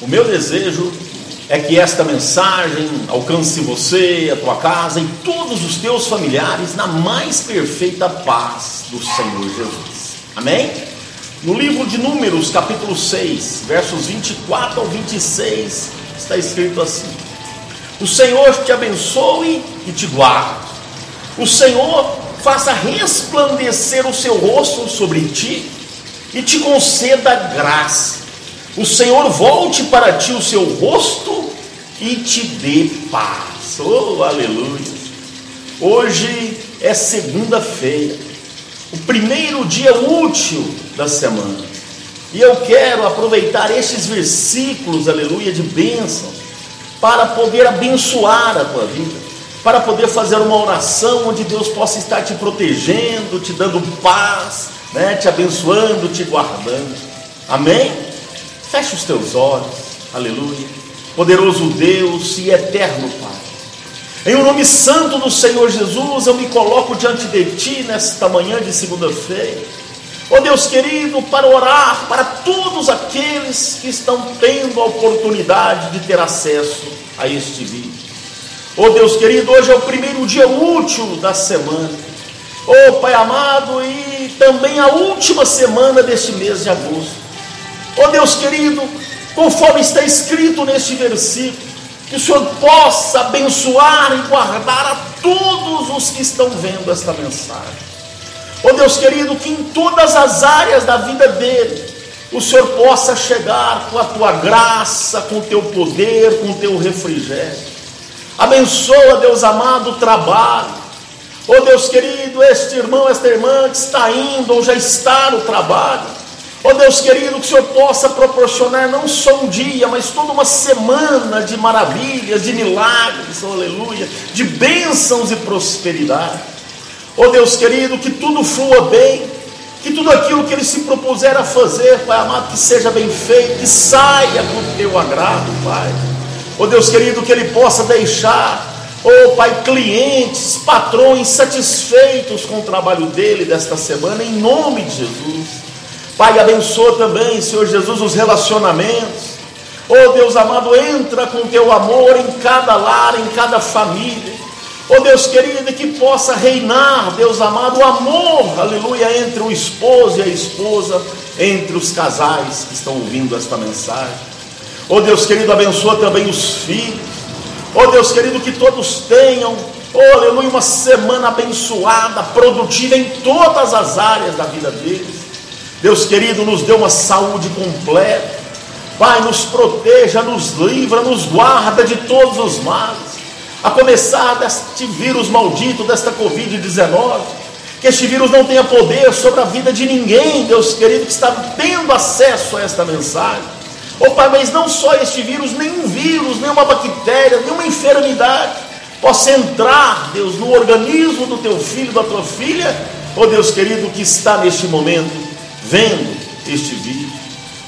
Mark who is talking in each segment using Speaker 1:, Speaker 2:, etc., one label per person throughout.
Speaker 1: O meu desejo é que esta mensagem alcance você, a tua casa e todos os teus familiares na mais perfeita paz do Senhor Jesus. Amém? No livro de Números, capítulo 6, versos 24 ao 26, está escrito assim: O Senhor te abençoe e te guarde. O Senhor faça resplandecer o seu rosto sobre ti e te conceda graça. O Senhor volte para ti o seu rosto e te dê paz. Oh, aleluia! Hoje é segunda-feira, o primeiro dia útil da semana. E eu quero aproveitar estes versículos, aleluia, de bênção, para poder abençoar a tua vida para poder fazer uma oração onde Deus possa estar te protegendo, te dando paz, né, te abençoando, te guardando. Amém? Feche os teus olhos, aleluia. Poderoso Deus e eterno Pai. Em o nome santo do Senhor Jesus, eu me coloco diante de Ti nesta manhã de segunda-feira. Ó oh Deus querido, para orar para todos aqueles que estão tendo a oportunidade de ter acesso a este vídeo. Oh Deus querido, hoje é o primeiro dia útil da semana. Oh Pai amado, e também a última semana deste mês de agosto. Oh Deus querido, conforme está escrito neste versículo, que o Senhor possa abençoar e guardar a todos os que estão vendo esta mensagem. Oh Deus querido, que em todas as áreas da vida dele, o Senhor possa chegar com a tua graça, com o teu poder, com o teu refrigério. Abençoa, Deus amado, o trabalho. Oh Deus querido, este irmão, esta irmã que está indo ou já está no trabalho. Oh Deus querido, que o Senhor possa proporcionar não só um dia, mas toda uma semana de maravilhas, de milagres, oh, aleluia, de bênçãos e prosperidade. Oh Deus querido, que tudo flua bem, que tudo aquilo que ele se propuser a fazer, Pai amado, que seja bem feito, que saia com teu agrado, Pai. Oh Deus querido, que Ele possa deixar, oh Pai, clientes, patrões satisfeitos com o trabalho dele desta semana, em nome de Jesus. Pai, abençoa também, Senhor Jesus, os relacionamentos. Oh Deus amado, entra com teu amor em cada lar, em cada família. Oh Deus querido, que possa reinar, Deus amado, o amor, aleluia, entre o esposo e a esposa, entre os casais que estão ouvindo esta mensagem. Oh Deus querido, abençoa também os filhos. Oh Deus querido, que todos tenham, oh aleluia, uma semana abençoada, produtiva em todas as áreas da vida deles. Deus querido, nos dê uma saúde completa. Pai, nos proteja, nos livra, nos guarda de todos os males. A começar deste vírus maldito, desta Covid-19. Que este vírus não tenha poder sobre a vida de ninguém, Deus querido, que está tendo acesso a esta mensagem. Oh Pai, mas não só este vírus, nenhum vírus, nenhuma bactéria, nenhuma enfermidade possa entrar, Deus, no organismo do teu filho, da tua filha, oh Deus querido, que está neste momento vendo este vídeo.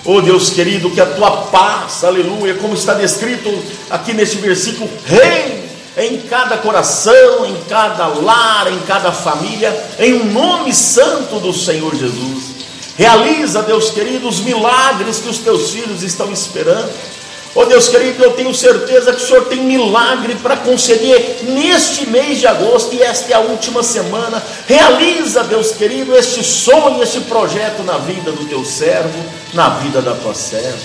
Speaker 1: Oh Deus querido, que a tua paz, aleluia, como está descrito aqui neste versículo, reine em cada coração, em cada lar, em cada família, em um nome santo do Senhor Jesus. Realiza, Deus querido, os milagres que os teus filhos estão esperando. Oh Deus querido, eu tenho certeza que o Senhor tem milagre para conceder neste mês de agosto e esta é a última semana. Realiza, Deus querido, este sonho, este projeto na vida do teu servo, na vida da tua serva.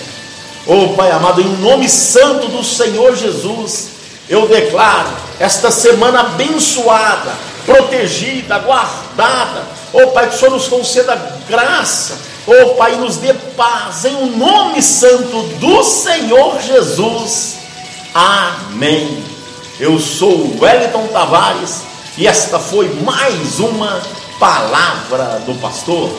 Speaker 1: Oh Pai amado, em nome santo do Senhor Jesus, eu declaro esta semana abençoada, protegida, guardada. Oh Pai, que o Senhor nos conceda graça. Oh Pai, nos dê paz em o um nome santo do Senhor Jesus. Amém. Eu sou Wellington Tavares e esta foi mais uma palavra do pastor.